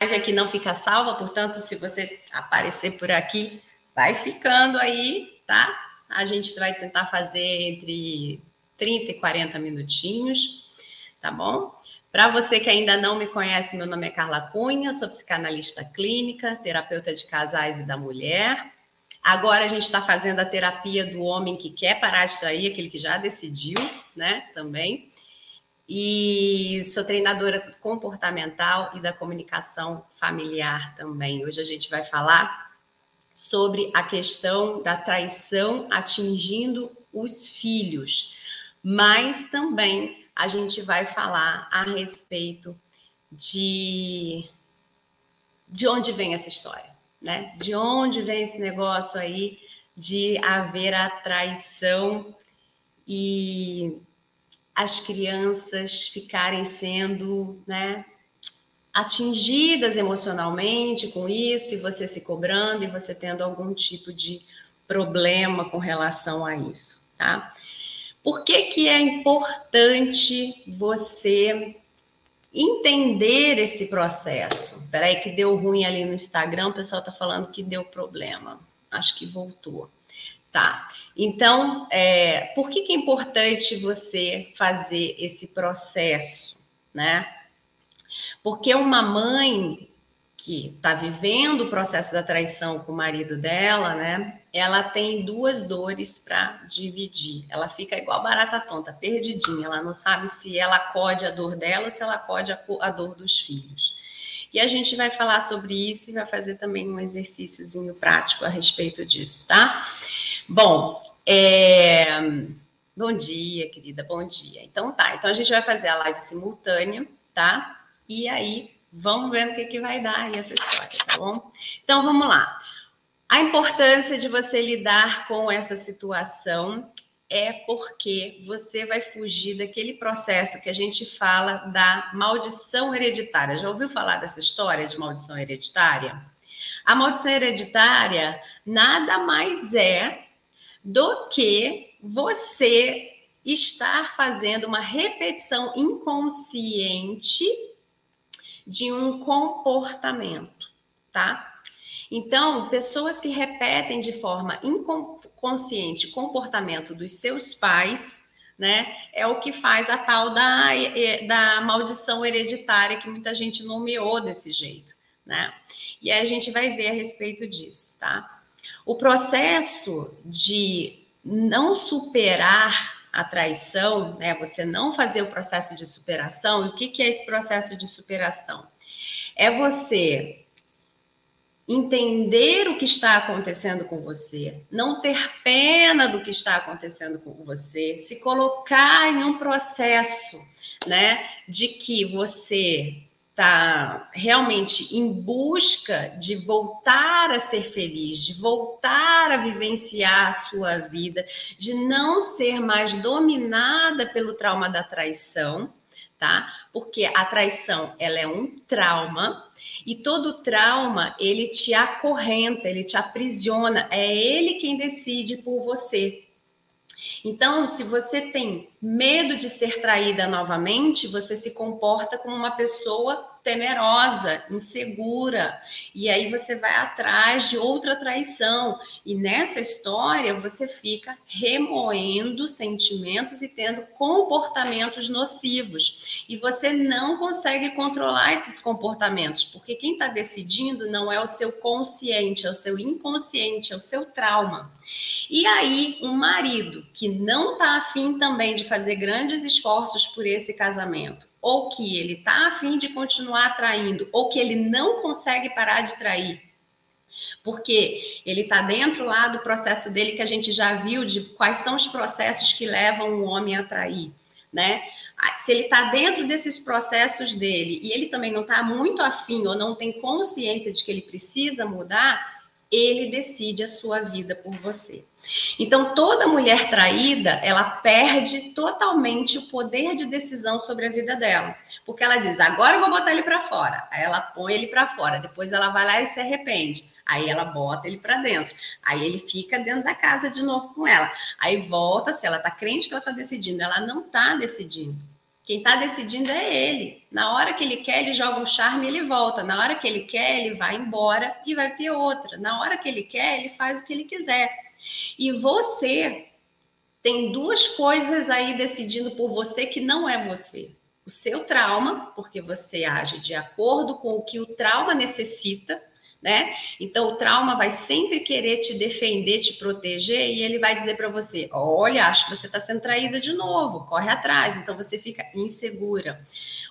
aqui não fica salva, portanto, se você aparecer por aqui, vai ficando aí, tá? A gente vai tentar fazer entre 30 e 40 minutinhos, tá bom? Para você que ainda não me conhece, meu nome é Carla Cunha, sou psicanalista clínica, terapeuta de casais e da mulher. Agora a gente está fazendo a terapia do homem que quer parar de trair, aquele que já decidiu, né? Também. E sou treinadora comportamental e da comunicação familiar também. Hoje a gente vai falar sobre a questão da traição atingindo os filhos, mas também a gente vai falar a respeito de de onde vem essa história, né? De onde vem esse negócio aí de haver a traição e as crianças ficarem sendo, né, atingidas emocionalmente com isso e você se cobrando e você tendo algum tipo de problema com relação a isso, tá? Por que, que é importante você entender esse processo? Peraí, que deu ruim ali no Instagram, o pessoal está falando que deu problema. Acho que voltou. Tá. Então, é, por que, que é importante você fazer esse processo, né? Porque uma mãe que está vivendo o processo da traição com o marido dela, né? ela tem duas dores para dividir. Ela fica igual barata tonta, perdidinha. Ela não sabe se ela acode a dor dela ou se ela acode a dor dos filhos. E a gente vai falar sobre isso e vai fazer também um exercíciozinho prático a respeito disso, tá? Bom, é... bom dia, querida, bom dia. Então tá, então a gente vai fazer a live simultânea, tá? E aí, vamos ver o que, que vai dar aí essa história, tá bom? Então vamos lá. A importância de você lidar com essa situação é porque você vai fugir daquele processo que a gente fala da maldição hereditária. Já ouviu falar dessa história de maldição hereditária? A maldição hereditária nada mais é do que você estar fazendo uma repetição inconsciente de um comportamento, tá? Então, pessoas que repetem de forma inconsciente comportamento dos seus pais, né, é o que faz a tal da, da maldição hereditária que muita gente nomeou desse jeito, né? E aí a gente vai ver a respeito disso, tá? O processo de não superar a traição, né? Você não fazer o processo de superação. E o que, que é esse processo de superação? É você entender o que está acontecendo com você, não ter pena do que está acontecendo com você, se colocar em um processo, né, de que você está realmente em busca de voltar a ser feliz, de voltar a vivenciar a sua vida, de não ser mais dominada pelo trauma da traição, tá? Porque a traição, ela é um trauma e todo trauma, ele te acorrenta, ele te aprisiona, é ele quem decide por você. Então, se você tem medo de ser traída novamente, você se comporta como uma pessoa temerosa, insegura, e aí você vai atrás de outra traição. E nessa história você fica remoendo sentimentos e tendo comportamentos nocivos. E você não consegue controlar esses comportamentos, porque quem está decidindo não é o seu consciente, é o seu inconsciente, é o seu trauma. E aí, um marido que não está afim também de fazer grandes esforços por esse casamento, ou que ele está afim de continuar traindo, ou que ele não consegue parar de trair, porque ele está dentro lá do processo dele que a gente já viu de quais são os processos que levam o homem a trair, né? Se ele está dentro desses processos dele e ele também não está muito afim ou não tem consciência de que ele precisa mudar, ele decide a sua vida por você. Então, toda mulher traída, ela perde totalmente o poder de decisão sobre a vida dela, porque ela diz: "Agora eu vou botar ele para fora". Aí ela põe ele para fora, depois ela vai lá e se arrepende. Aí ela bota ele para dentro. Aí ele fica dentro da casa de novo com ela. Aí volta, se ela tá crente que ela tá decidindo, ela não tá decidindo. Quem está decidindo é ele. Na hora que ele quer, ele joga um charme e ele volta. Na hora que ele quer, ele vai embora e vai ter outra. Na hora que ele quer, ele faz o que ele quiser. E você tem duas coisas aí decidindo por você que não é você. O seu trauma, porque você age de acordo com o que o trauma necessita, né? Então o trauma vai sempre querer te defender, te proteger e ele vai dizer para você: "Olha, acho que você está sendo traída de novo, corre atrás". Então você fica insegura.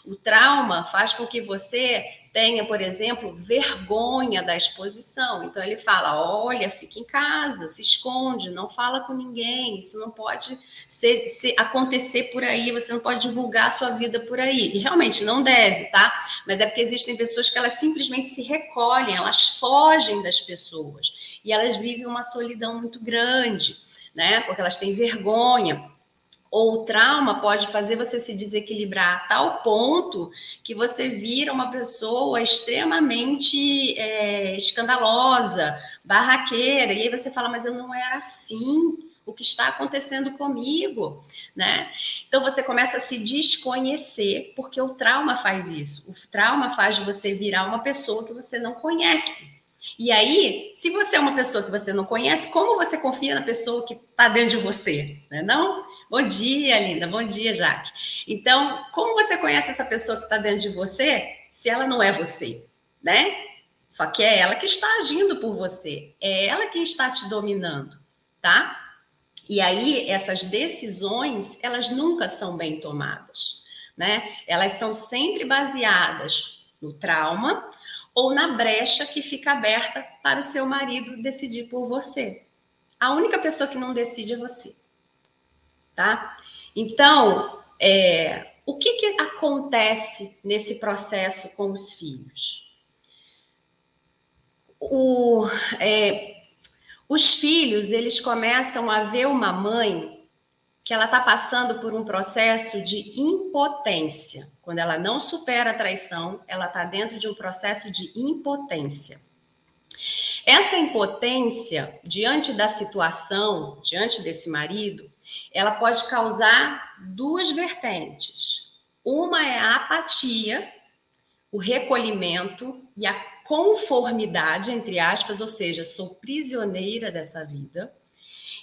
O trauma faz com que você tenha, por exemplo, vergonha da exposição. Então ele fala: olha, fica em casa, se esconde, não fala com ninguém, isso não pode ser, acontecer por aí, você não pode divulgar a sua vida por aí. E realmente não deve, tá? Mas é porque existem pessoas que elas simplesmente se recolhem, elas fogem das pessoas e elas vivem uma solidão muito grande, né? Porque elas têm vergonha ou o trauma pode fazer você se desequilibrar a tal ponto que você vira uma pessoa extremamente é, escandalosa, barraqueira, e aí você fala, mas eu não era assim, o que está acontecendo comigo, né? Então você começa a se desconhecer, porque o trauma faz isso. O trauma faz você virar uma pessoa que você não conhece. E aí, se você é uma pessoa que você não conhece, como você confia na pessoa que está dentro de você, né? Não? Bom dia, linda. Bom dia, Jaque. Então, como você conhece essa pessoa que está dentro de você se ela não é você, né? Só que é ela que está agindo por você, é ela que está te dominando, tá? E aí, essas decisões, elas nunca são bem tomadas, né? Elas são sempre baseadas no trauma ou na brecha que fica aberta para o seu marido decidir por você. A única pessoa que não decide é você tá? Então, é, o que, que acontece nesse processo com os filhos? O, é, os filhos, eles começam a ver uma mãe que ela está passando por um processo de impotência. Quando ela não supera a traição, ela está dentro de um processo de impotência. Essa impotência, diante da situação, diante desse marido, ela pode causar duas vertentes. Uma é a apatia, o recolhimento e a conformidade, entre aspas, ou seja, sou prisioneira dessa vida.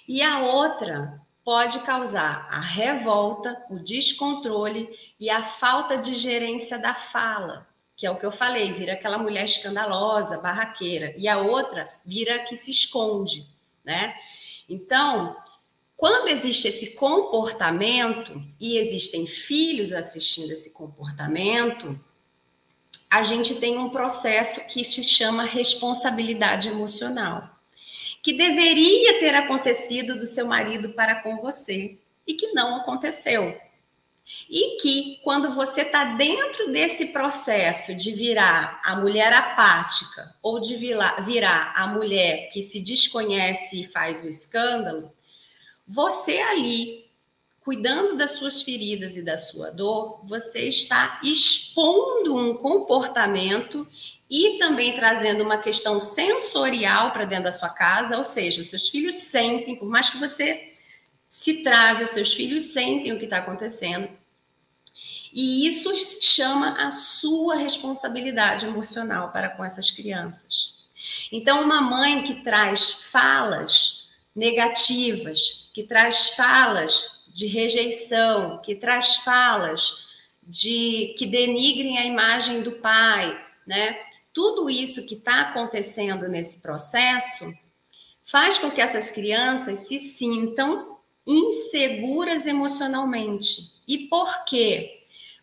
E a outra pode causar a revolta, o descontrole e a falta de gerência da fala, que é o que eu falei, vira aquela mulher escandalosa, barraqueira, e a outra vira que se esconde, né? Então, quando existe esse comportamento e existem filhos assistindo esse comportamento, a gente tem um processo que se chama responsabilidade emocional, que deveria ter acontecido do seu marido para com você e que não aconteceu. E que quando você está dentro desse processo de virar a mulher apática ou de virar a mulher que se desconhece e faz o escândalo, você ali, cuidando das suas feridas e da sua dor, você está expondo um comportamento e também trazendo uma questão sensorial para dentro da sua casa, ou seja, os seus filhos sentem, por mais que você se trave, os seus filhos sentem o que está acontecendo. E isso chama a sua responsabilidade emocional para com essas crianças. Então, uma mãe que traz falas negativas, que traz falas de rejeição, que traz falas de que denigrem a imagem do pai, né? Tudo isso que está acontecendo nesse processo faz com que essas crianças se sintam inseguras emocionalmente. E por quê?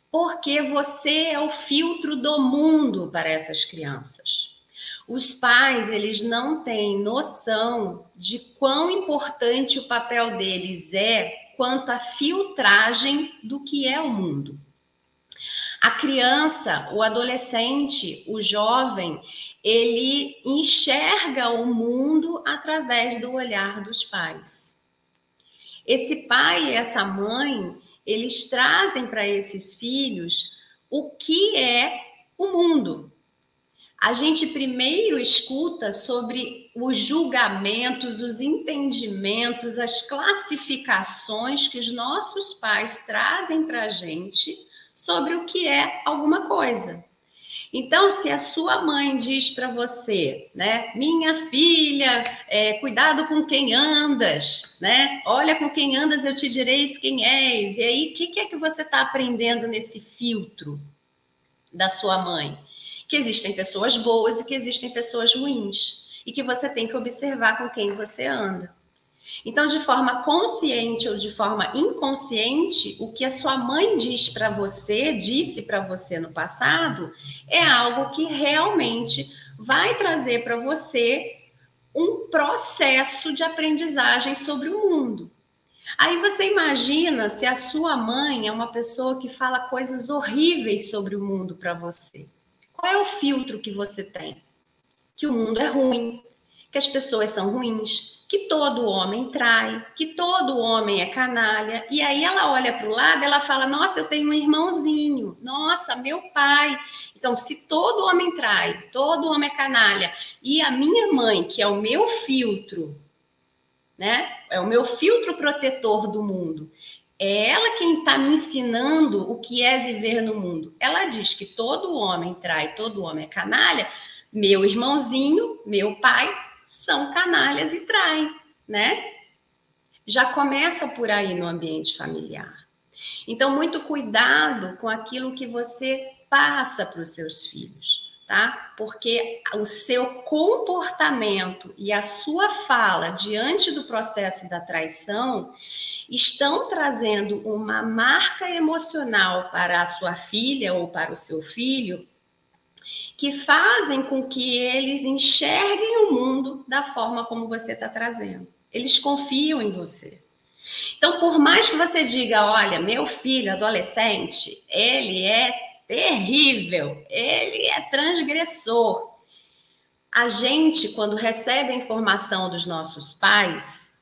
Porque você é o filtro do mundo para essas crianças. Os pais, eles não têm noção de quão importante o papel deles é quanto à filtragem do que é o mundo. A criança, o adolescente, o jovem, ele enxerga o mundo através do olhar dos pais. Esse pai e essa mãe, eles trazem para esses filhos o que é o mundo, a gente primeiro escuta sobre os julgamentos, os entendimentos, as classificações que os nossos pais trazem para a gente sobre o que é alguma coisa. Então, se a sua mãe diz para você, né, minha filha, é, cuidado com quem andas, né? Olha com quem andas, eu te direis quem és. E aí, o que, que é que você está aprendendo nesse filtro da sua mãe? Que existem pessoas boas e que existem pessoas ruins, e que você tem que observar com quem você anda. Então, de forma consciente ou de forma inconsciente, o que a sua mãe diz para você, disse para você no passado, é algo que realmente vai trazer para você um processo de aprendizagem sobre o mundo. Aí você imagina se a sua mãe é uma pessoa que fala coisas horríveis sobre o mundo para você. Qual é o filtro que você tem? Que o mundo é ruim, que as pessoas são ruins, que todo homem trai, que todo homem é canalha. E aí ela olha para o lado, ela fala: "Nossa, eu tenho um irmãozinho. Nossa, meu pai". Então, se todo homem trai, todo homem é canalha, e a minha mãe, que é o meu filtro, né? É o meu filtro protetor do mundo. É ela quem está me ensinando o que é viver no mundo. Ela diz que todo homem trai, todo homem é canalha. Meu irmãozinho, meu pai, são canalhas e traem, né? Já começa por aí no ambiente familiar. Então, muito cuidado com aquilo que você passa para os seus filhos, tá? Porque o seu comportamento e a sua fala diante do processo da traição estão trazendo uma marca emocional para a sua filha ou para o seu filho que fazem com que eles enxerguem o mundo da forma como você está trazendo. Eles confiam em você. Então, por mais que você diga, olha, meu filho adolescente, ele é terrível, ele é transgressor. A gente, quando recebe a informação dos nossos pais,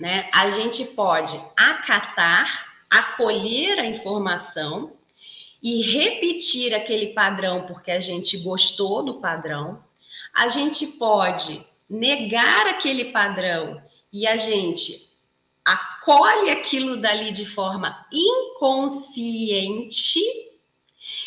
né? A gente pode acatar, acolher a informação e repetir aquele padrão porque a gente gostou do padrão. A gente pode negar aquele padrão e a gente acolhe aquilo dali de forma inconsciente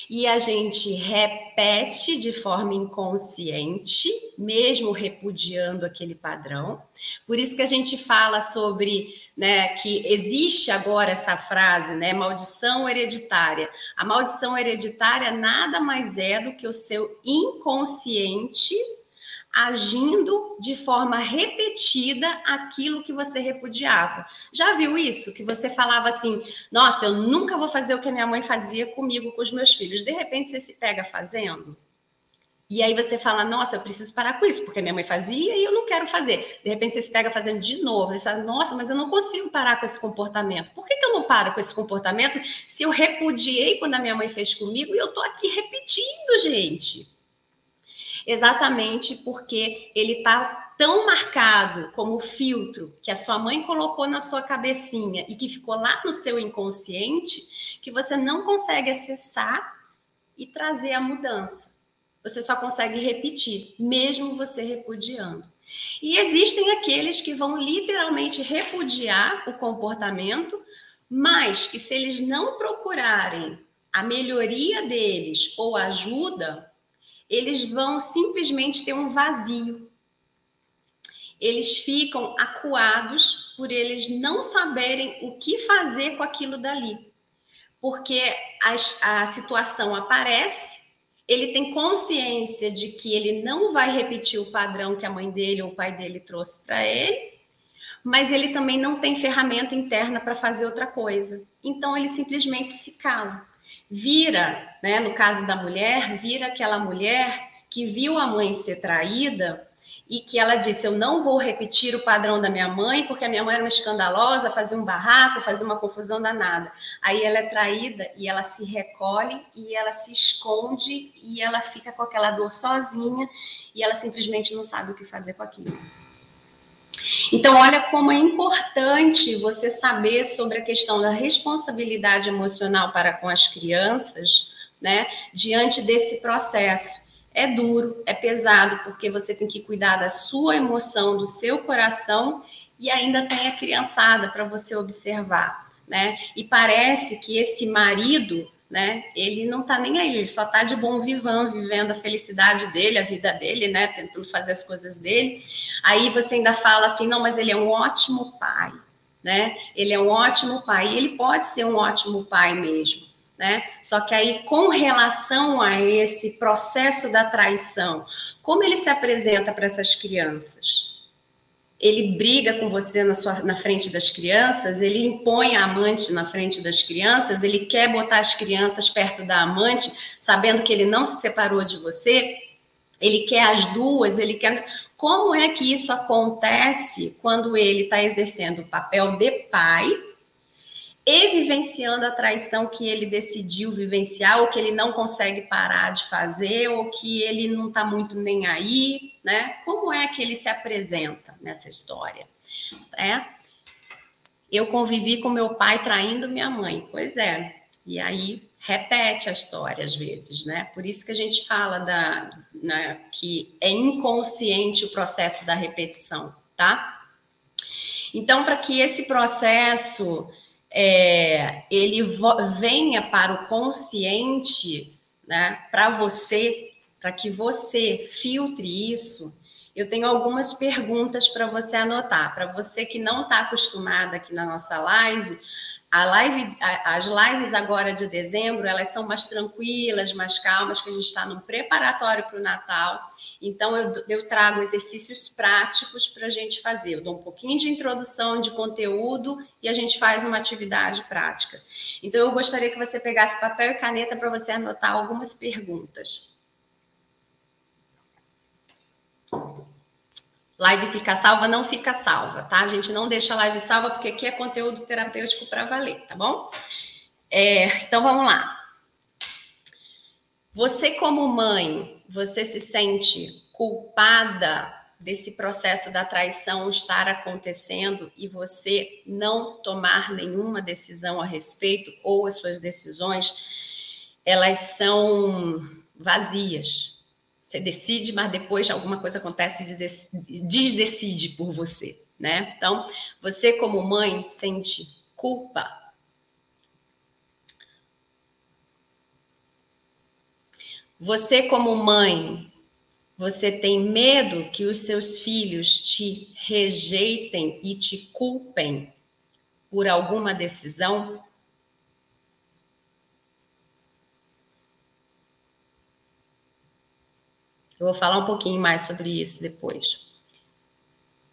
e a gente repete de forma inconsciente, mesmo repudiando aquele padrão. Por isso que a gente fala sobre, né, que existe agora essa frase, né, maldição hereditária. A maldição hereditária nada mais é do que o seu inconsciente agindo de forma repetida aquilo que você repudiava. Já viu isso? Que você falava assim: nossa, eu nunca vou fazer o que a minha mãe fazia comigo, com os meus filhos. De repente você se pega fazendo. E aí você fala, nossa, eu preciso parar com isso, porque minha mãe fazia e eu não quero fazer. De repente você se pega fazendo de novo. Você fala, nossa, mas eu não consigo parar com esse comportamento. Por que, que eu não paro com esse comportamento se eu repudiei quando a minha mãe fez comigo e eu tô aqui repetindo, gente? Exatamente porque ele está tão marcado como filtro que a sua mãe colocou na sua cabecinha e que ficou lá no seu inconsciente, que você não consegue acessar e trazer a mudança. Você só consegue repetir, mesmo você repudiando. E existem aqueles que vão literalmente repudiar o comportamento, mas que se eles não procurarem a melhoria deles ou ajuda, eles vão simplesmente ter um vazio. Eles ficam acuados por eles não saberem o que fazer com aquilo dali. Porque a, a situação aparece, ele tem consciência de que ele não vai repetir o padrão que a mãe dele ou o pai dele trouxe para ele, mas ele também não tem ferramenta interna para fazer outra coisa. Então ele simplesmente se cala vira, né, no caso da mulher, vira aquela mulher que viu a mãe ser traída e que ela disse: Eu não vou repetir o padrão da minha mãe, porque a minha mãe era uma escandalosa, fazia um barraco, fazia uma confusão danada. Aí ela é traída e ela se recolhe e ela se esconde e ela fica com aquela dor sozinha e ela simplesmente não sabe o que fazer com aquilo. Então, olha como é importante você saber sobre a questão da responsabilidade emocional para com as crianças, né, diante desse processo. é duro, é pesado, porque você tem que cuidar da sua emoção, do seu coração e ainda tem a criançada para você observar, né? E parece que esse marido, né, ele não tá nem aí, ele só tá de bom vivão, vivendo a felicidade dele, a vida dele, né, tentando fazer as coisas dele. Aí você ainda fala assim, não, mas ele é um ótimo pai, né? Ele é um ótimo pai, e ele pode ser um ótimo pai mesmo né? Só que aí, com relação a esse processo da traição, como ele se apresenta para essas crianças? Ele briga com você na, sua, na frente das crianças, ele impõe a amante na frente das crianças, ele quer botar as crianças perto da amante, sabendo que ele não se separou de você, ele quer as duas, ele quer. Como é que isso acontece quando ele está exercendo o papel de pai? e vivenciando a traição que ele decidiu vivenciar, ou que ele não consegue parar de fazer, ou que ele não está muito nem aí, né? Como é que ele se apresenta nessa história? É? Eu convivi com meu pai traindo minha mãe, pois é. E aí repete a história às vezes, né? Por isso que a gente fala da, né, que é inconsciente o processo da repetição, tá? Então, para que esse processo é, ele venha para o consciente, né, para você, para que você filtre isso, eu tenho algumas perguntas para você anotar. Para você que não está acostumada aqui na nossa live, live, as lives agora de dezembro, elas são mais tranquilas, mais calmas, que a gente está num preparatório para o Natal. Então, eu, eu trago exercícios práticos para a gente fazer. Eu dou um pouquinho de introdução de conteúdo e a gente faz uma atividade prática. Então, eu gostaria que você pegasse papel e caneta para você anotar algumas perguntas. Live fica salva, não fica salva, tá? A gente não deixa a live salva porque aqui é conteúdo terapêutico para valer, tá bom? É, então vamos lá. Você, como mãe, você se sente culpada desse processo da traição estar acontecendo e você não tomar nenhuma decisão a respeito ou as suas decisões elas são vazias, você decide, mas depois alguma coisa acontece e desdecide por você, né? Então, você como mãe sente culpa. Você como mãe, você tem medo que os seus filhos te rejeitem e te culpem por alguma decisão? Eu vou falar um pouquinho mais sobre isso depois.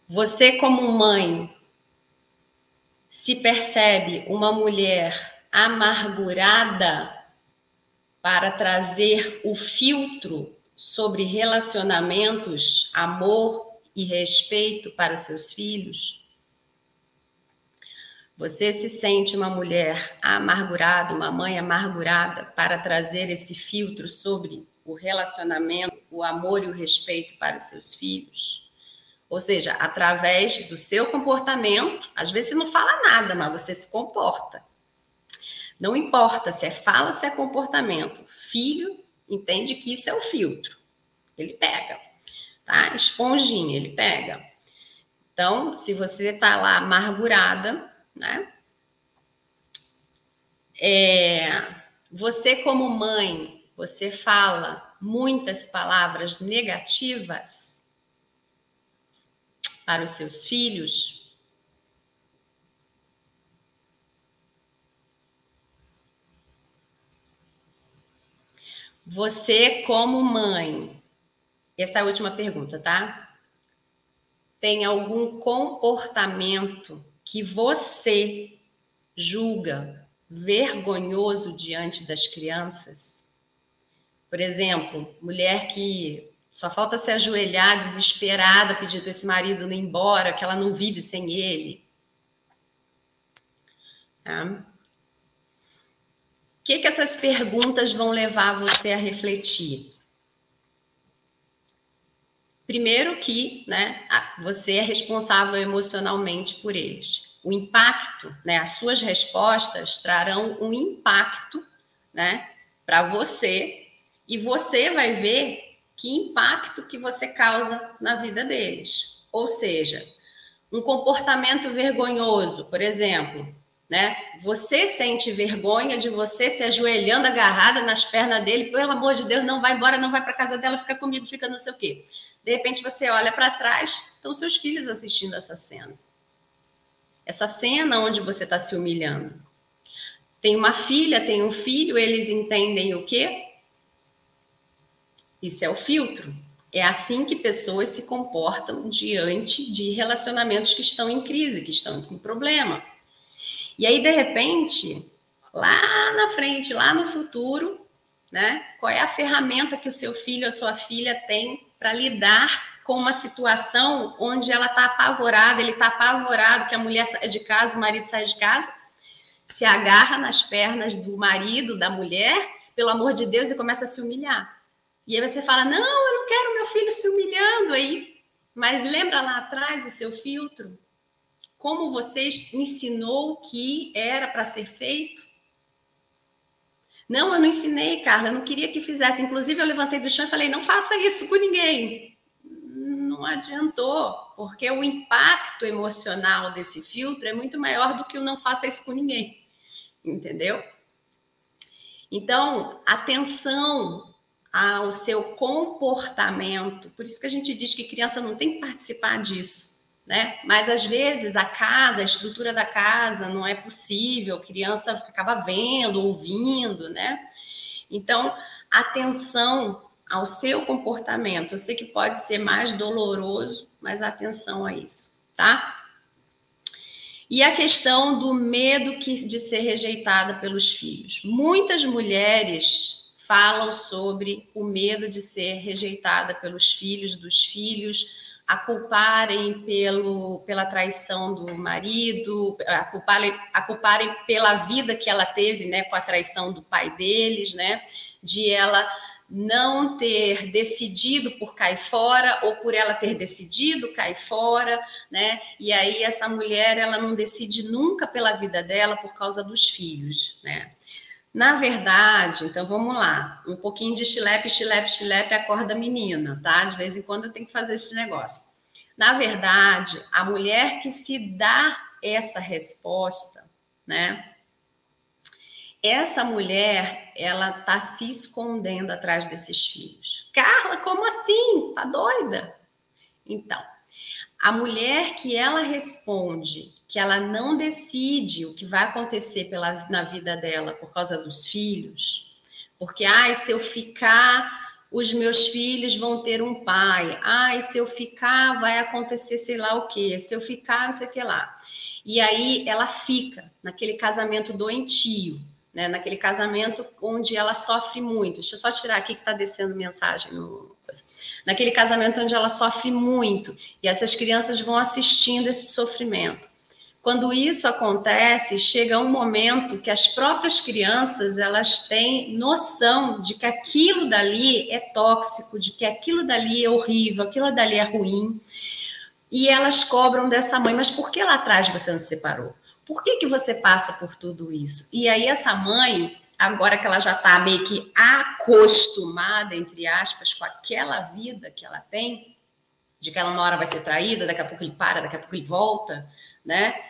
Você, como mãe, se percebe uma mulher amargurada para trazer o filtro sobre relacionamentos, amor e respeito para os seus filhos? Você se sente uma mulher amargurada, uma mãe amargurada para trazer esse filtro sobre o relacionamento, o amor e o respeito para os seus filhos. Ou seja, através do seu comportamento, às vezes você não fala nada, mas você se comporta. Não importa se é fala ou se é comportamento. Filho entende que isso é o filtro. Ele pega, tá? Esponjinha, ele pega. Então, se você tá lá amargurada, né? É, você como mãe você fala muitas palavras negativas para os seus filhos, Você, como mãe, essa é a última pergunta, tá? Tem algum comportamento que você julga vergonhoso diante das crianças? Por exemplo, mulher que só falta se ajoelhar desesperada, pedindo para esse marido não ir embora, que ela não vive sem ele. Tá? O que, que essas perguntas vão levar você a refletir? Primeiro que né, você é responsável emocionalmente por eles. O impacto, né, as suas respostas trarão um impacto né, para você e você vai ver que impacto que você causa na vida deles. Ou seja, um comportamento vergonhoso, por exemplo, né? Você sente vergonha de você se ajoelhando agarrada nas pernas dele, pelo amor de Deus, não vai embora, não vai para casa dela, fica comigo, fica não sei o quê. De repente você olha para trás, estão seus filhos assistindo essa cena. Essa cena onde você está se humilhando. Tem uma filha, tem um filho, eles entendem o quê? Isso é o filtro. É assim que pessoas se comportam diante de relacionamentos que estão em crise, que estão com problema. E aí, de repente, lá na frente, lá no futuro, né? Qual é a ferramenta que o seu filho ou sua filha tem para lidar com uma situação onde ela está apavorada, ele está apavorado que a mulher sai de casa, o marido sai de casa, se agarra nas pernas do marido, da mulher, pelo amor de Deus, e começa a se humilhar. E aí você fala: Não, eu não quero meu filho se humilhando aí. Mas lembra lá atrás o seu filtro? Como você ensinou que era para ser feito? Não, eu não ensinei, Carla, eu não queria que fizesse. Inclusive, eu levantei do chão e falei: Não faça isso com ninguém. Não adiantou, porque o impacto emocional desse filtro é muito maior do que o não faça isso com ninguém. Entendeu? Então, atenção ao seu comportamento. Por isso que a gente diz que criança não tem que participar disso, né? Mas às vezes a casa, a estrutura da casa não é possível, a criança acaba vendo, ouvindo, né? Então, atenção ao seu comportamento. Eu sei que pode ser mais doloroso, mas atenção a isso, tá? E a questão do medo de ser rejeitada pelos filhos. Muitas mulheres falam sobre o medo de ser rejeitada pelos filhos, dos filhos, a culparem pelo, pela traição do marido, a culparem, a culparem pela vida que ela teve né, com a traição do pai deles, né, de ela não ter decidido por cair fora ou por ela ter decidido cair fora, né? E aí essa mulher ela não decide nunca pela vida dela por causa dos filhos, né? Na verdade, então vamos lá, um pouquinho de chilepe, chilepe, chilepe, acorda menina, tá? De vez em quando tem que fazer esse negócio. Na verdade, a mulher que se dá essa resposta, né? Essa mulher, ela tá se escondendo atrás desses filhos. Carla, como assim? Tá doida? Então, a mulher que ela responde que ela não decide o que vai acontecer pela, na vida dela por causa dos filhos, porque, ai, se eu ficar, os meus filhos vão ter um pai, ai, se eu ficar, vai acontecer sei lá o quê, se eu ficar, não sei o que lá. E aí ela fica naquele casamento doentio, né? naquele casamento onde ela sofre muito. Deixa eu só tirar aqui que está descendo mensagem no, naquele casamento onde ela sofre muito e essas crianças vão assistindo esse sofrimento. Quando isso acontece, chega um momento que as próprias crianças elas têm noção de que aquilo dali é tóxico, de que aquilo dali é horrível, aquilo dali é ruim, e elas cobram dessa mãe, mas por que lá atrás você não se separou? Por que, que você passa por tudo isso? E aí essa mãe, agora que ela já está meio que acostumada, entre aspas, com aquela vida que ela tem, de que ela uma hora vai ser traída, daqui a pouco ele para, daqui a pouco ele volta, né?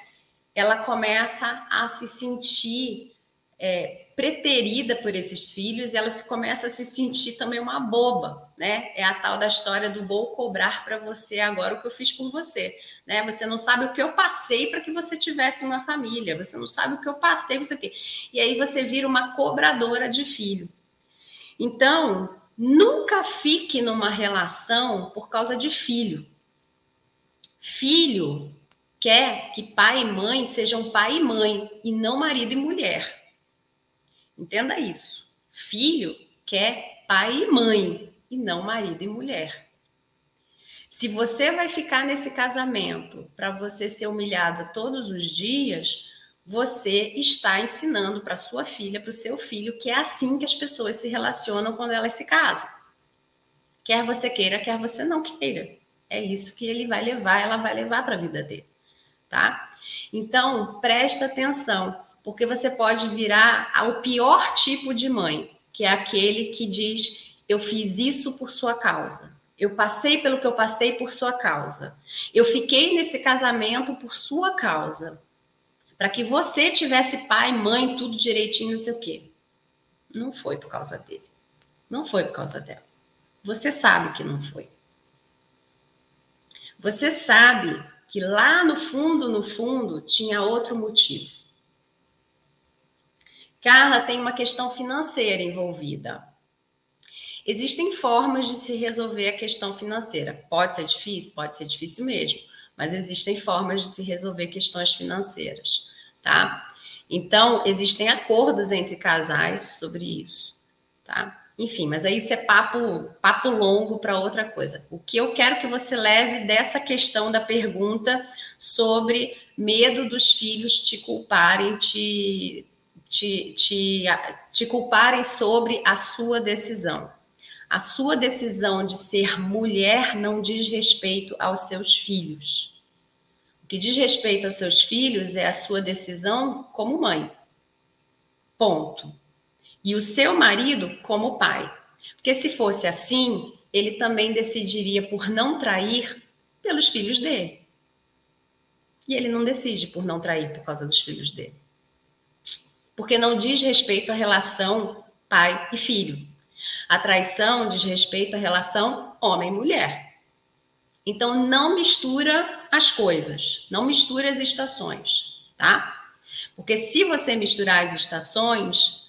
Ela começa a se sentir é, preterida por esses filhos e ela se começa a se sentir também uma boba, né? É a tal da história do vou cobrar para você agora o que eu fiz por você, né? Você não sabe o que eu passei para que você tivesse uma família, você não sabe o que eu passei, você quê. E aí você vira uma cobradora de filho. Então, nunca fique numa relação por causa de filho. Filho quer que pai e mãe sejam pai e mãe e não marido e mulher. Entenda isso. Filho quer pai e mãe e não marido e mulher. Se você vai ficar nesse casamento para você ser humilhada todos os dias, você está ensinando para sua filha, para o seu filho, que é assim que as pessoas se relacionam quando elas se casam. Quer você queira, quer você não queira. É isso que ele vai levar, ela vai levar para a vida dele tá? Então, presta atenção, porque você pode virar o pior tipo de mãe, que é aquele que diz: eu fiz isso por sua causa. Eu passei pelo que eu passei por sua causa. Eu fiquei nesse casamento por sua causa. Para que você tivesse pai, mãe, tudo direitinho, não sei o quê. Não foi por causa dele. Não foi por causa dela. Você sabe que não foi. Você sabe que lá no fundo, no fundo, tinha outro motivo. Carla tem uma questão financeira envolvida. Existem formas de se resolver a questão financeira. Pode ser difícil, pode ser difícil mesmo, mas existem formas de se resolver questões financeiras, tá? Então, existem acordos entre casais sobre isso, tá? Enfim, mas aí isso é papo, papo longo para outra coisa. O que eu quero que você leve dessa questão da pergunta sobre medo dos filhos te culparem, te, te, te, te culparem sobre a sua decisão. A sua decisão de ser mulher não diz respeito aos seus filhos. O que diz respeito aos seus filhos é a sua decisão como mãe. Ponto e o seu marido como pai. Porque se fosse assim, ele também decidiria por não trair pelos filhos dele. E ele não decide por não trair por causa dos filhos dele. Porque não diz respeito à relação pai e filho. A traição diz respeito à relação homem-mulher. Então não mistura as coisas, não mistura as estações, tá? Porque se você misturar as estações,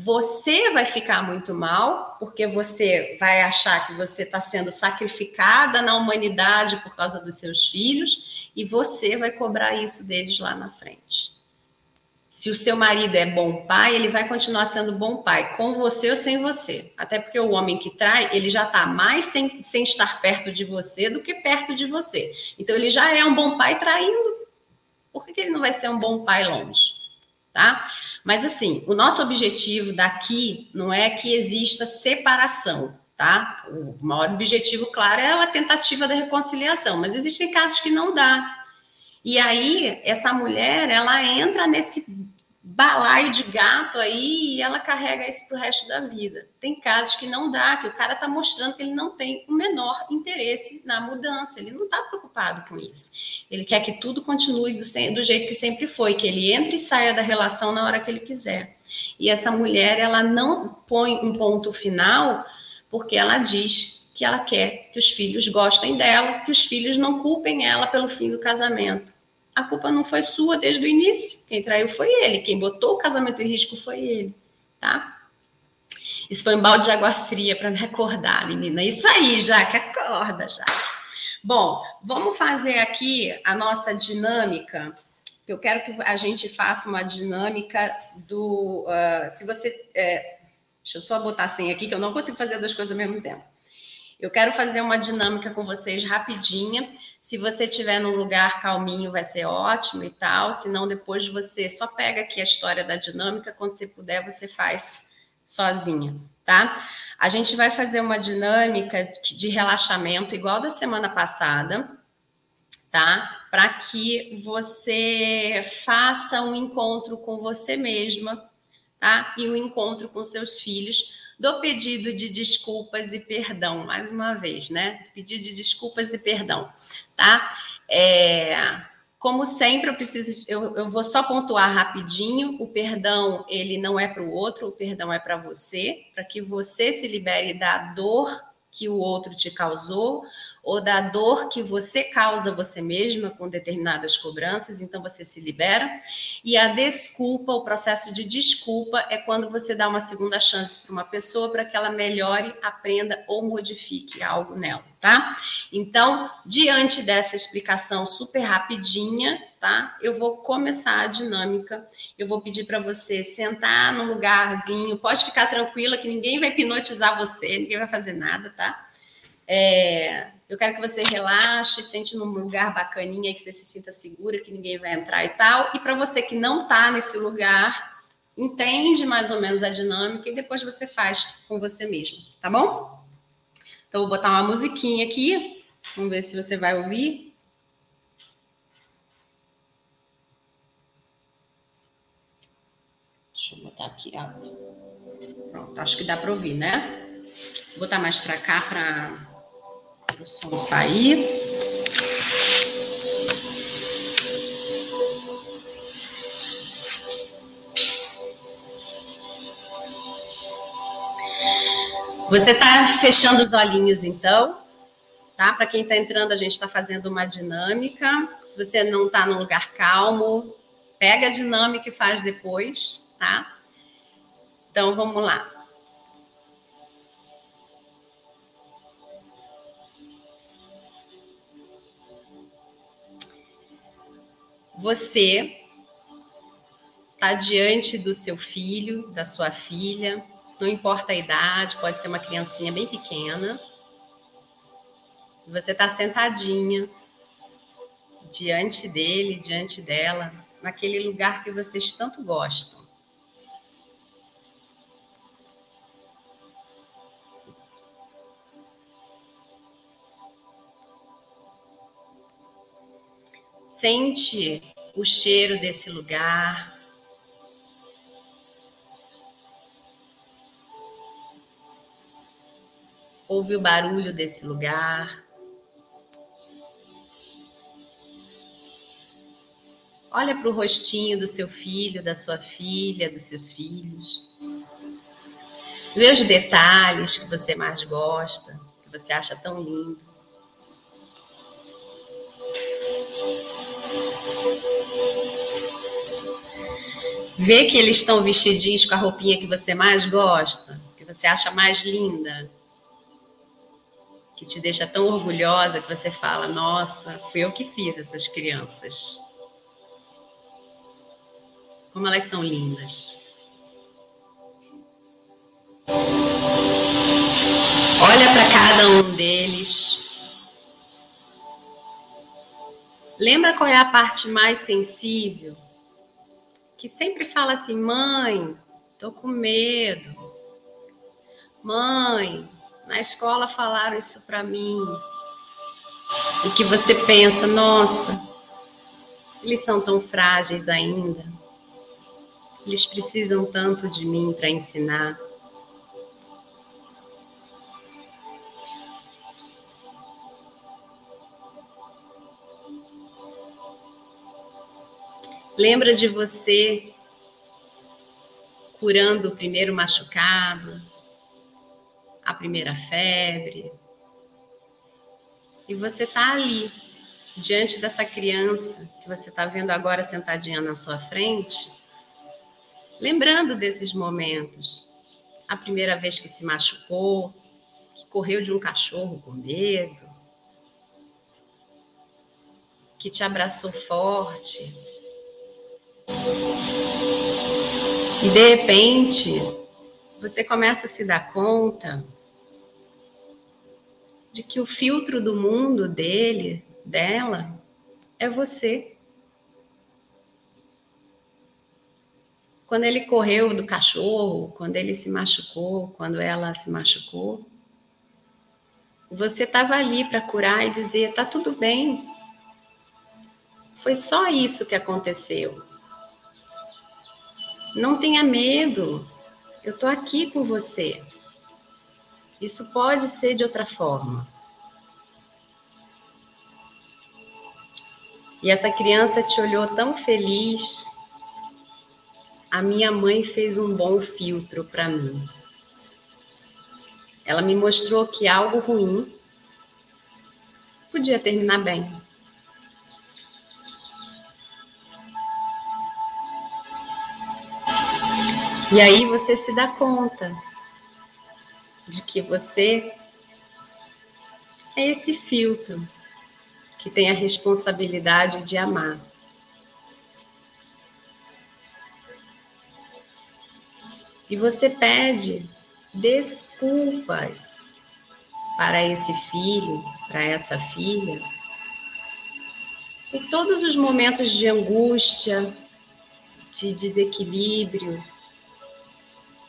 você vai ficar muito mal, porque você vai achar que você está sendo sacrificada na humanidade por causa dos seus filhos, e você vai cobrar isso deles lá na frente. Se o seu marido é bom pai, ele vai continuar sendo bom pai, com você ou sem você. Até porque o homem que trai, ele já está mais sem, sem estar perto de você do que perto de você. Então, ele já é um bom pai traindo. Por que, que ele não vai ser um bom pai longe? Tá? Mas assim, o nosso objetivo daqui não é que exista separação, tá? O maior objetivo, claro, é a tentativa da reconciliação, mas existem casos que não dá. E aí, essa mulher, ela entra nesse balaio de gato aí e ela carrega isso pro resto da vida. Tem casos que não dá, que o cara tá mostrando que ele não tem o menor interesse na mudança, ele não tá preocupado com isso. Ele quer que tudo continue do, do jeito que sempre foi, que ele entre e saia da relação na hora que ele quiser. E essa mulher, ela não põe um ponto final porque ela diz que ela quer que os filhos gostem dela, que os filhos não culpem ela pelo fim do casamento a culpa não foi sua desde o início. Quem traiu foi ele. Quem botou o casamento em risco foi ele, tá? Isso foi um balde de água fria para me acordar, menina. Isso aí, já que acorda, já. Bom, vamos fazer aqui a nossa dinâmica. Eu quero que a gente faça uma dinâmica do. Uh, se você. É, deixa eu só botar assim aqui, que eu não consigo fazer duas coisas ao mesmo tempo. Eu quero fazer uma dinâmica com vocês rapidinha. Se você estiver num lugar calminho, vai ser ótimo e tal. Se não, depois você só pega aqui a história da dinâmica. Quando você puder, você faz sozinha, tá? A gente vai fazer uma dinâmica de relaxamento igual da semana passada, tá? Para que você faça um encontro com você mesma, tá? E um encontro com seus filhos do pedido de desculpas e perdão, mais uma vez, né? Pedido de desculpas e perdão, tá? É, como sempre, eu preciso, eu, eu vou só pontuar rapidinho. O perdão, ele não é para o outro, o perdão é para você, para que você se libere da dor que o outro te causou, ou da dor que você causa você mesma com determinadas cobranças, então você se libera. E a desculpa, o processo de desculpa, é quando você dá uma segunda chance para uma pessoa para que ela melhore, aprenda ou modifique algo nela, tá? Então, diante dessa explicação super rapidinha, tá? Eu vou começar a dinâmica. Eu vou pedir para você sentar num lugarzinho, pode ficar tranquila que ninguém vai hipnotizar você, ninguém vai fazer nada, tá? É, eu quero que você relaxe, sente num lugar bacaninha, que você se sinta segura, que ninguém vai entrar e tal. E para você que não está nesse lugar, entende mais ou menos a dinâmica e depois você faz com você mesmo, tá bom? Então, vou botar uma musiquinha aqui. Vamos ver se você vai ouvir. Deixa eu botar aqui alto. Pronto, acho que dá para ouvir, né? Vou botar mais para cá para o som sair. Você está fechando os olhinhos, então, tá? Para quem está entrando, a gente está fazendo uma dinâmica. Se você não está num lugar calmo, pega a dinâmica e faz depois, tá? Então, vamos lá. Você está diante do seu filho, da sua filha, não importa a idade, pode ser uma criancinha bem pequena. Você está sentadinha diante dele, diante dela, naquele lugar que vocês tanto gostam. Sente o cheiro desse lugar. Ouve o barulho desse lugar. Olha para o rostinho do seu filho, da sua filha, dos seus filhos. Vê os detalhes que você mais gosta, que você acha tão lindo. Vê que eles estão vestidinhos com a roupinha que você mais gosta, que você acha mais linda, que te deixa tão orgulhosa que você fala: Nossa, fui eu que fiz essas crianças. Como elas são lindas. Olha para cada um deles. Lembra qual é a parte mais sensível? que sempre fala assim: mãe, tô com medo. Mãe, na escola falaram isso para mim. E que você pensa: nossa, eles são tão frágeis ainda. Eles precisam tanto de mim para ensinar. Lembra de você curando o primeiro machucado, a primeira febre. E você está ali, diante dessa criança que você está vendo agora sentadinha na sua frente, lembrando desses momentos. A primeira vez que se machucou, que correu de um cachorro com medo, que te abraçou forte, e de repente, você começa a se dar conta de que o filtro do mundo dele, dela, é você. Quando ele correu do cachorro, quando ele se machucou, quando ela se machucou, você estava ali para curar e dizer: tá tudo bem. Foi só isso que aconteceu. Não tenha medo. Eu estou aqui com você. Isso pode ser de outra forma. E essa criança te olhou tão feliz. A minha mãe fez um bom filtro para mim. Ela me mostrou que algo ruim podia terminar bem. E aí você se dá conta de que você é esse filtro que tem a responsabilidade de amar. E você pede desculpas para esse filho, para essa filha, em todos os momentos de angústia, de desequilíbrio,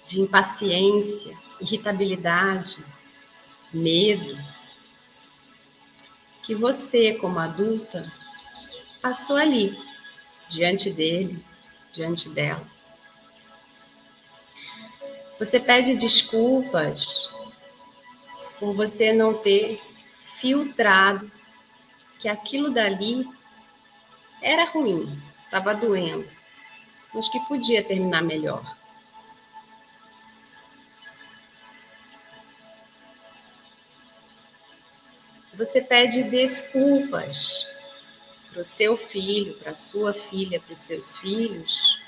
de impaciência, irritabilidade, medo, que você, como adulta, passou ali, diante dele, diante dela. Você pede desculpas por você não ter filtrado que aquilo dali era ruim, estava doendo, mas que podia terminar melhor. Você pede desculpas para o seu filho, para a sua filha, para os seus filhos.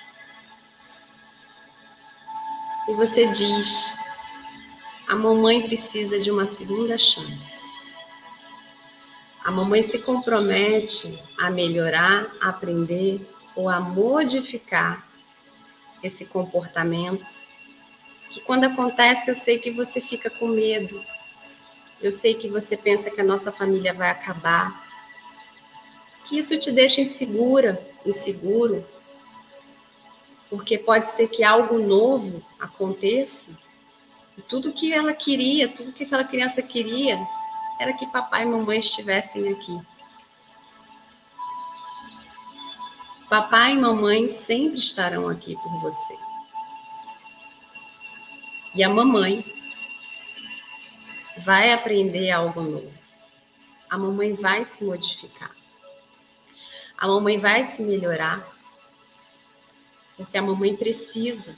E você diz: a mamãe precisa de uma segunda chance. A mamãe se compromete a melhorar, a aprender ou a modificar esse comportamento. Que quando acontece, eu sei que você fica com medo, eu sei que você pensa que a nossa família vai acabar. Que isso te deixa insegura, inseguro. Porque pode ser que algo novo aconteça. E tudo que ela queria, tudo que aquela criança queria, era que papai e mamãe estivessem aqui. Papai e mamãe sempre estarão aqui por você. E a mamãe vai aprender algo novo. A mamãe vai se modificar. A mamãe vai se melhorar. Porque a mamãe precisa.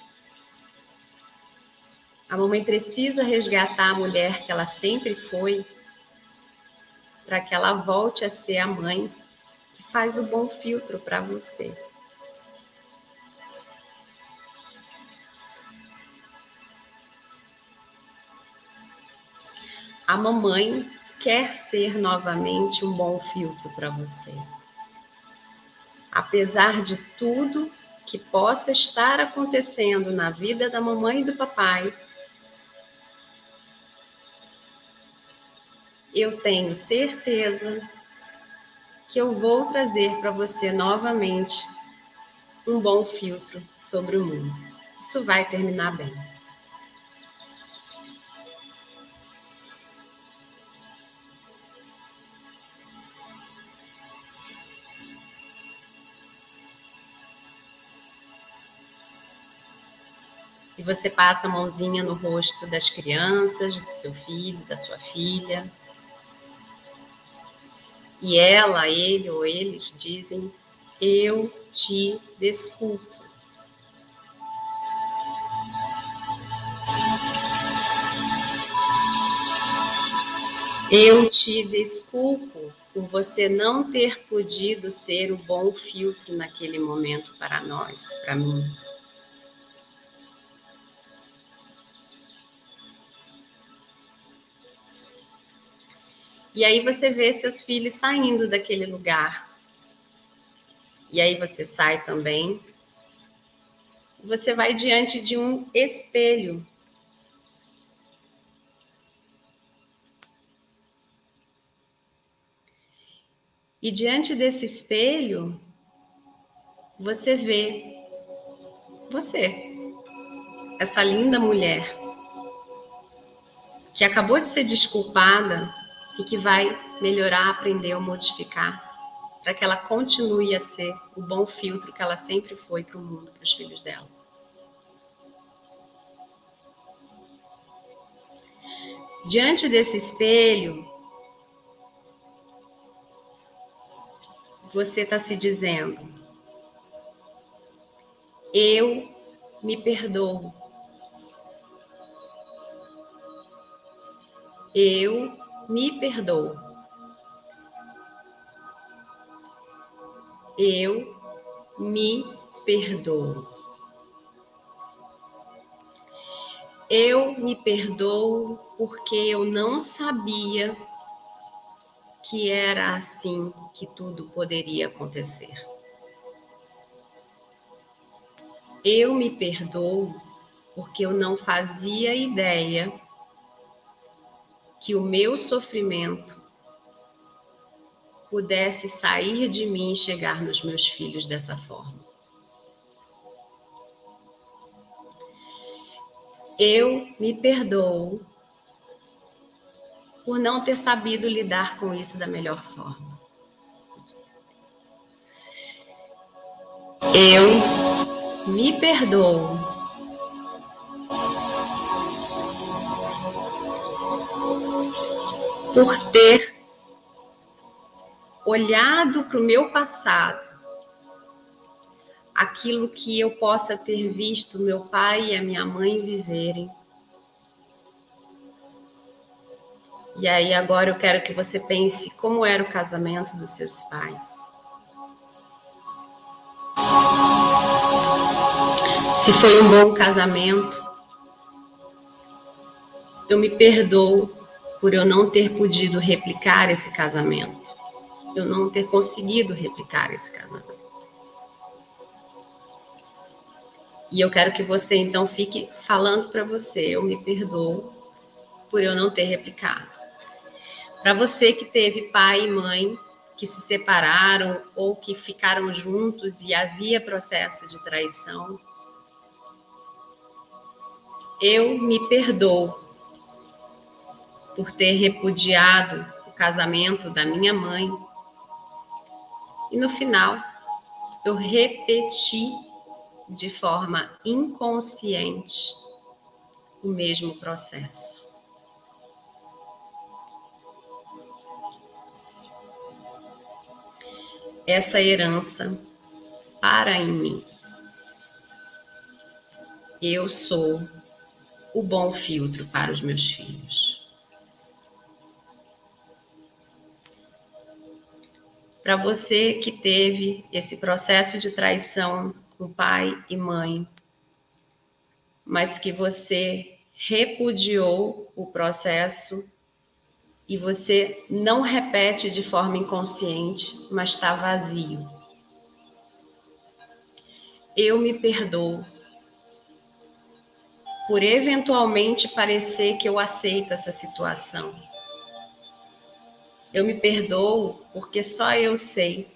A mamãe precisa resgatar a mulher que ela sempre foi, para que ela volte a ser a mãe que faz o bom filtro para você. A mamãe quer ser novamente um bom filtro para você. Apesar de tudo que possa estar acontecendo na vida da mamãe e do papai, eu tenho certeza que eu vou trazer para você novamente um bom filtro sobre o mundo. Isso vai terminar bem. Você passa a mãozinha no rosto das crianças, do seu filho, da sua filha. E ela, ele ou eles dizem: Eu te desculpo. Eu te desculpo por você não ter podido ser o bom filtro naquele momento para nós, para mim. E aí você vê seus filhos saindo daquele lugar. E aí você sai também. Você vai diante de um espelho. E diante desse espelho, você vê você, essa linda mulher que acabou de ser desculpada e que vai melhorar, aprender ou modificar para que ela continue a ser o bom filtro que ela sempre foi para o mundo, para os filhos dela. Diante desse espelho, você está se dizendo: eu me perdoo. Eu me perdoo. Eu me perdoo. Eu me perdoo porque eu não sabia que era assim que tudo poderia acontecer. Eu me perdoo porque eu não fazia ideia que o meu sofrimento pudesse sair de mim e chegar nos meus filhos dessa forma. Eu me perdoo por não ter sabido lidar com isso da melhor forma. Eu me perdoo por ter olhado para o meu passado, aquilo que eu possa ter visto meu pai e a minha mãe viverem. E aí agora eu quero que você pense como era o casamento dos seus pais. Se foi um bom casamento, eu me perdoo por eu não ter podido replicar esse casamento, eu não ter conseguido replicar esse casamento. E eu quero que você então fique falando para você, eu me perdoo por eu não ter replicado. Para você que teve pai e mãe que se separaram ou que ficaram juntos e havia processo de traição, eu me perdoo por ter repudiado o casamento da minha mãe. E no final, eu repeti de forma inconsciente o mesmo processo. Essa herança para em mim. Eu sou o bom filtro para os meus filhos. Para você que teve esse processo de traição com pai e mãe, mas que você repudiou o processo e você não repete de forma inconsciente, mas está vazio. Eu me perdoo por eventualmente parecer que eu aceito essa situação. Eu me perdoo porque só eu sei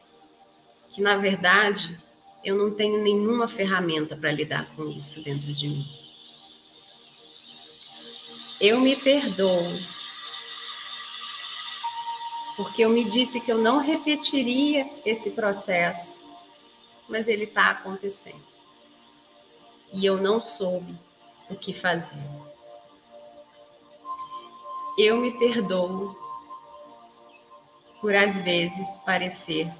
que, na verdade, eu não tenho nenhuma ferramenta para lidar com isso dentro de mim. Eu me perdoo porque eu me disse que eu não repetiria esse processo, mas ele está acontecendo. E eu não soube o que fazer. Eu me perdoo por às vezes parecer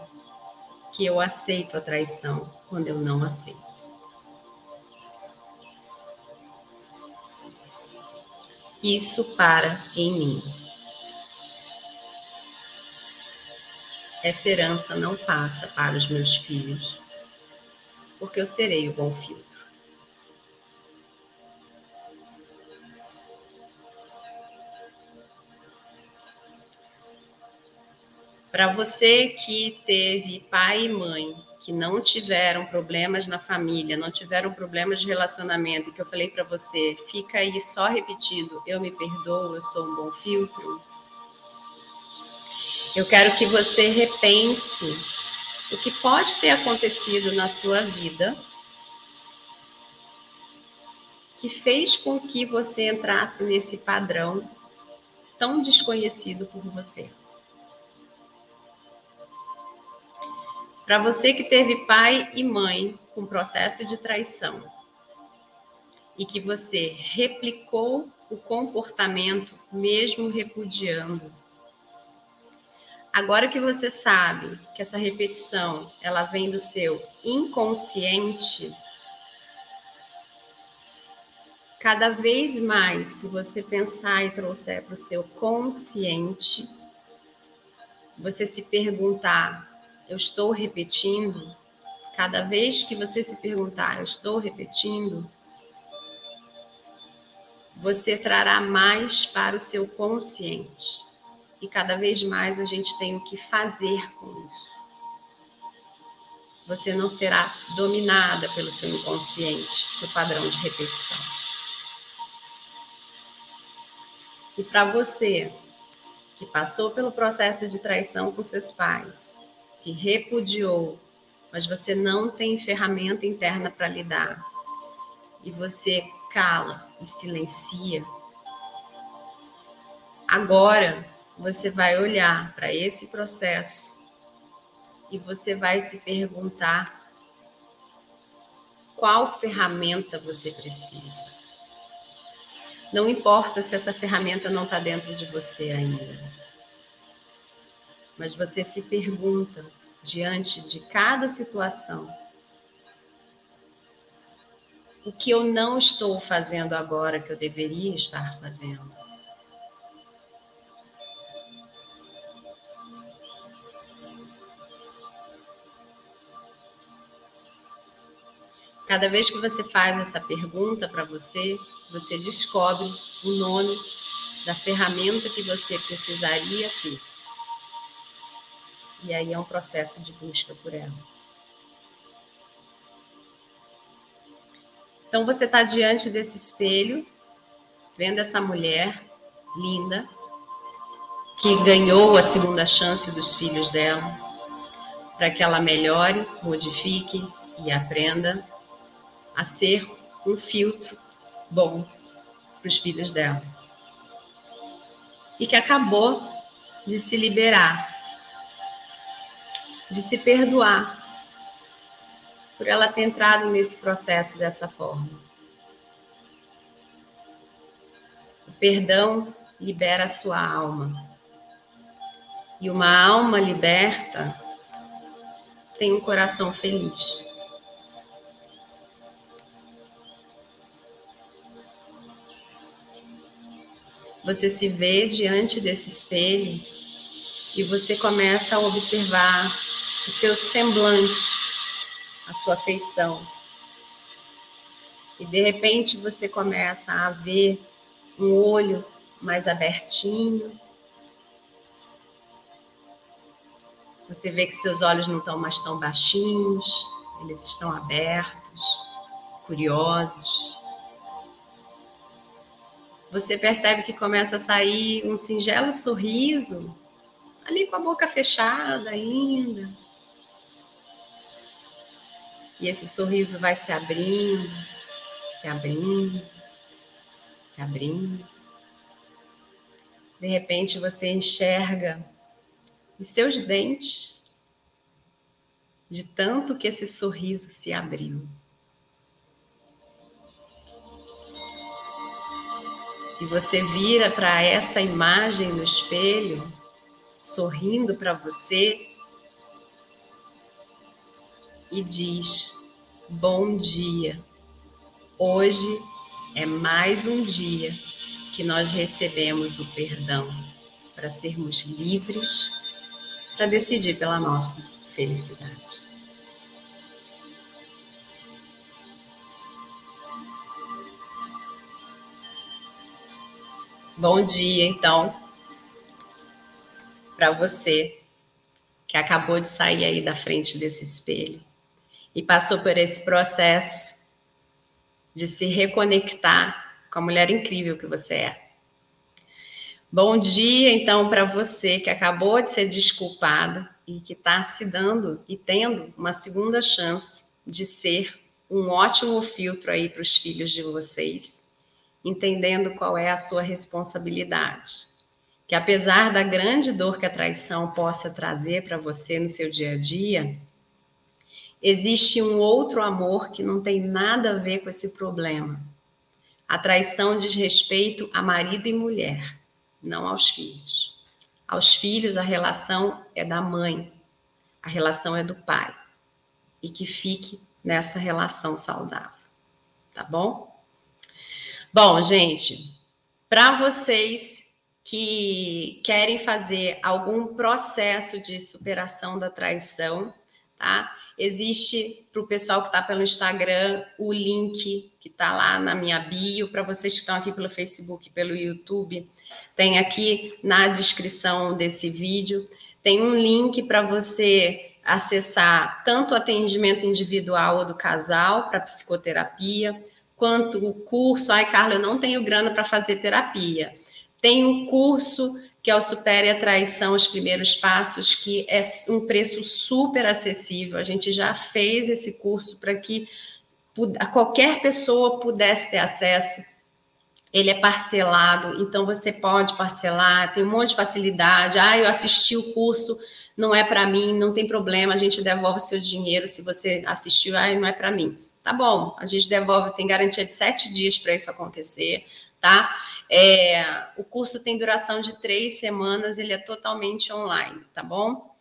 que eu aceito a traição quando eu não aceito. Isso para em mim. Essa herança não passa para os meus filhos, porque eu serei o bom filtro. Para você que teve pai e mãe que não tiveram problemas na família, não tiveram problemas de relacionamento, que eu falei para você, fica aí só repetido, eu me perdoo, eu sou um bom filtro. Eu quero que você repense o que pode ter acontecido na sua vida que fez com que você entrasse nesse padrão tão desconhecido por você. Para você que teve pai e mãe com processo de traição e que você replicou o comportamento mesmo repudiando. Agora que você sabe que essa repetição ela vem do seu inconsciente, cada vez mais que você pensar e trouxer para o seu consciente, você se perguntar eu estou repetindo, cada vez que você se perguntar, eu estou repetindo, você trará mais para o seu consciente. E cada vez mais a gente tem o que fazer com isso. Você não será dominada pelo seu inconsciente, no padrão de repetição. E para você que passou pelo processo de traição com seus pais, que repudiou, mas você não tem ferramenta interna para lidar, e você cala e silencia, agora você vai olhar para esse processo e você vai se perguntar qual ferramenta você precisa. Não importa se essa ferramenta não está dentro de você ainda. mas você se pergunta diante de cada situação: o que eu não estou fazendo agora que eu deveria estar fazendo? Cada vez que você faz essa pergunta para você, você descobre o nome da ferramenta que você precisaria ter. E aí é um processo de busca por ela. Então você está diante desse espelho, vendo essa mulher linda, que ganhou a segunda chance dos filhos dela, para que ela melhore, modifique e aprenda a ser um filtro bom para os filhos dela. E que acabou de se liberar, de se perdoar por ela ter entrado nesse processo dessa forma. O perdão libera a sua alma. E uma alma liberta tem um coração feliz. você se vê diante desse espelho e você começa a observar o seu semblante, a sua feição. E de repente você começa a ver um olho mais abertinho. Você vê que seus olhos não estão mais tão baixinhos, eles estão abertos, curiosos você percebe que começa a sair um singelo sorriso, ali com a boca fechada ainda. E esse sorriso vai se abrindo, se abrindo, se abrindo. De repente você enxerga os seus dentes, de tanto que esse sorriso se abriu. e você vira para essa imagem no espelho, sorrindo para você, e diz: Bom dia. Hoje é mais um dia que nós recebemos o perdão para sermos livres para decidir pela nossa felicidade. Bom dia, então, para você que acabou de sair aí da frente desse espelho e passou por esse processo de se reconectar com a mulher incrível que você é. Bom dia, então, para você que acabou de ser desculpada e que está se dando e tendo uma segunda chance de ser um ótimo filtro aí para os filhos de vocês entendendo qual é a sua responsabilidade. Que apesar da grande dor que a traição possa trazer para você no seu dia a dia, existe um outro amor que não tem nada a ver com esse problema. A traição diz respeito a marido e mulher, não aos filhos. Aos filhos, a relação é da mãe, a relação é do pai. E que fique nessa relação saudável. Tá bom? Bom, gente, para vocês que querem fazer algum processo de superação da traição, tá? Existe para o pessoal que está pelo Instagram o link que está lá na minha bio. Para vocês que estão aqui pelo Facebook, pelo YouTube, tem aqui na descrição desse vídeo. Tem um link para você acessar tanto o atendimento individual do casal para psicoterapia, quanto o curso. Ai, Carla, eu não tenho grana para fazer terapia. Tem um curso que é o Supere a Traição, os primeiros passos, que é um preço super acessível. A gente já fez esse curso para que qualquer pessoa pudesse ter acesso. Ele é parcelado, então você pode parcelar, tem um monte de facilidade. Ah, eu assisti o curso, não é para mim, não tem problema, a gente devolve o seu dinheiro se você assistiu, ah, não é para mim. Tá bom, a gente devolve, tem garantia de sete dias para isso acontecer. Tá? É, o curso tem duração de três semanas, ele é totalmente online, tá bom?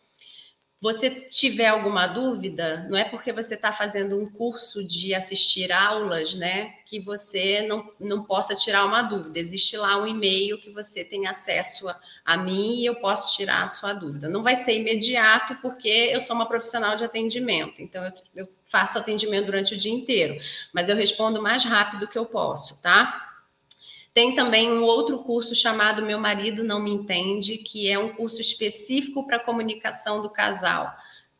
você tiver alguma dúvida, não é porque você está fazendo um curso de assistir aulas, né, que você não, não possa tirar uma dúvida. Existe lá um e-mail que você tem acesso a, a mim e eu posso tirar a sua dúvida. Não vai ser imediato, porque eu sou uma profissional de atendimento, então eu, eu faço atendimento durante o dia inteiro, mas eu respondo mais rápido que eu posso, tá? Tem também um outro curso chamado Meu Marido Não Me Entende, que é um curso específico para comunicação do casal.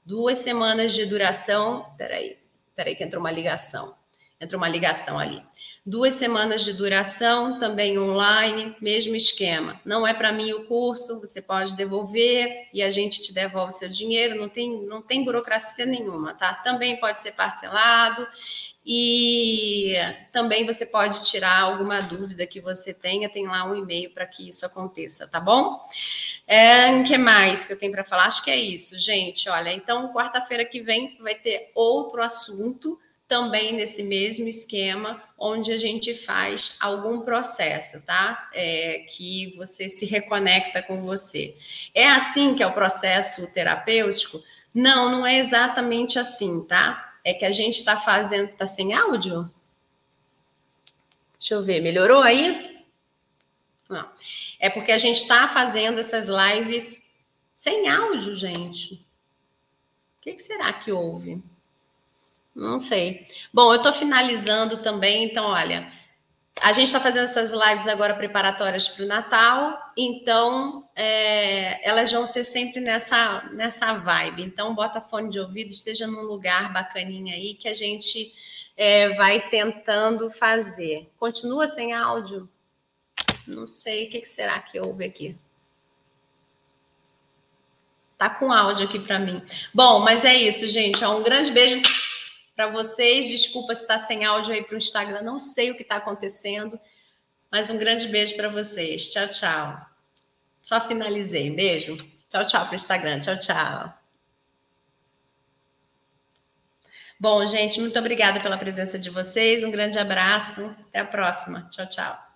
Duas semanas de duração. Peraí, peraí, que entrou uma ligação. Entrou uma ligação ali. Duas semanas de duração, também online, mesmo esquema. Não é para mim o curso, você pode devolver e a gente te devolve seu dinheiro, não tem, não tem burocracia nenhuma, tá? Também pode ser parcelado e também você pode tirar alguma dúvida que você tenha, tem lá um e-mail para que isso aconteça, tá bom? É, o que mais que eu tenho para falar? Acho que é isso, gente. Olha, então, quarta-feira que vem vai ter outro assunto também nesse mesmo esquema, onde a gente faz algum processo, tá? É, que você se reconecta com você. É assim que é o processo terapêutico? Não, não é exatamente assim, tá? é que a gente está fazendo. Está sem áudio? Deixa eu ver, melhorou aí? Não. É porque a gente está fazendo essas lives sem áudio, gente. O que, que será que houve? Não sei. Bom, eu estou finalizando também, então, olha, a gente está fazendo essas lives agora preparatórias para o Natal, então é, elas vão ser sempre nessa, nessa vibe. Então, bota fone de ouvido, esteja num lugar bacaninha aí que a gente é, vai tentando fazer. Continua sem áudio? Não sei o que será que houve aqui. Tá com áudio aqui para mim. Bom, mas é isso, gente. Um grande beijo para vocês. Desculpa se está sem áudio aí para o Instagram, não sei o que está acontecendo, mas um grande beijo para vocês. Tchau, tchau. Só finalizei. Beijo. Tchau, tchau para o Instagram. Tchau, tchau. Bom, gente, muito obrigada pela presença de vocês. Um grande abraço. Até a próxima. Tchau, tchau.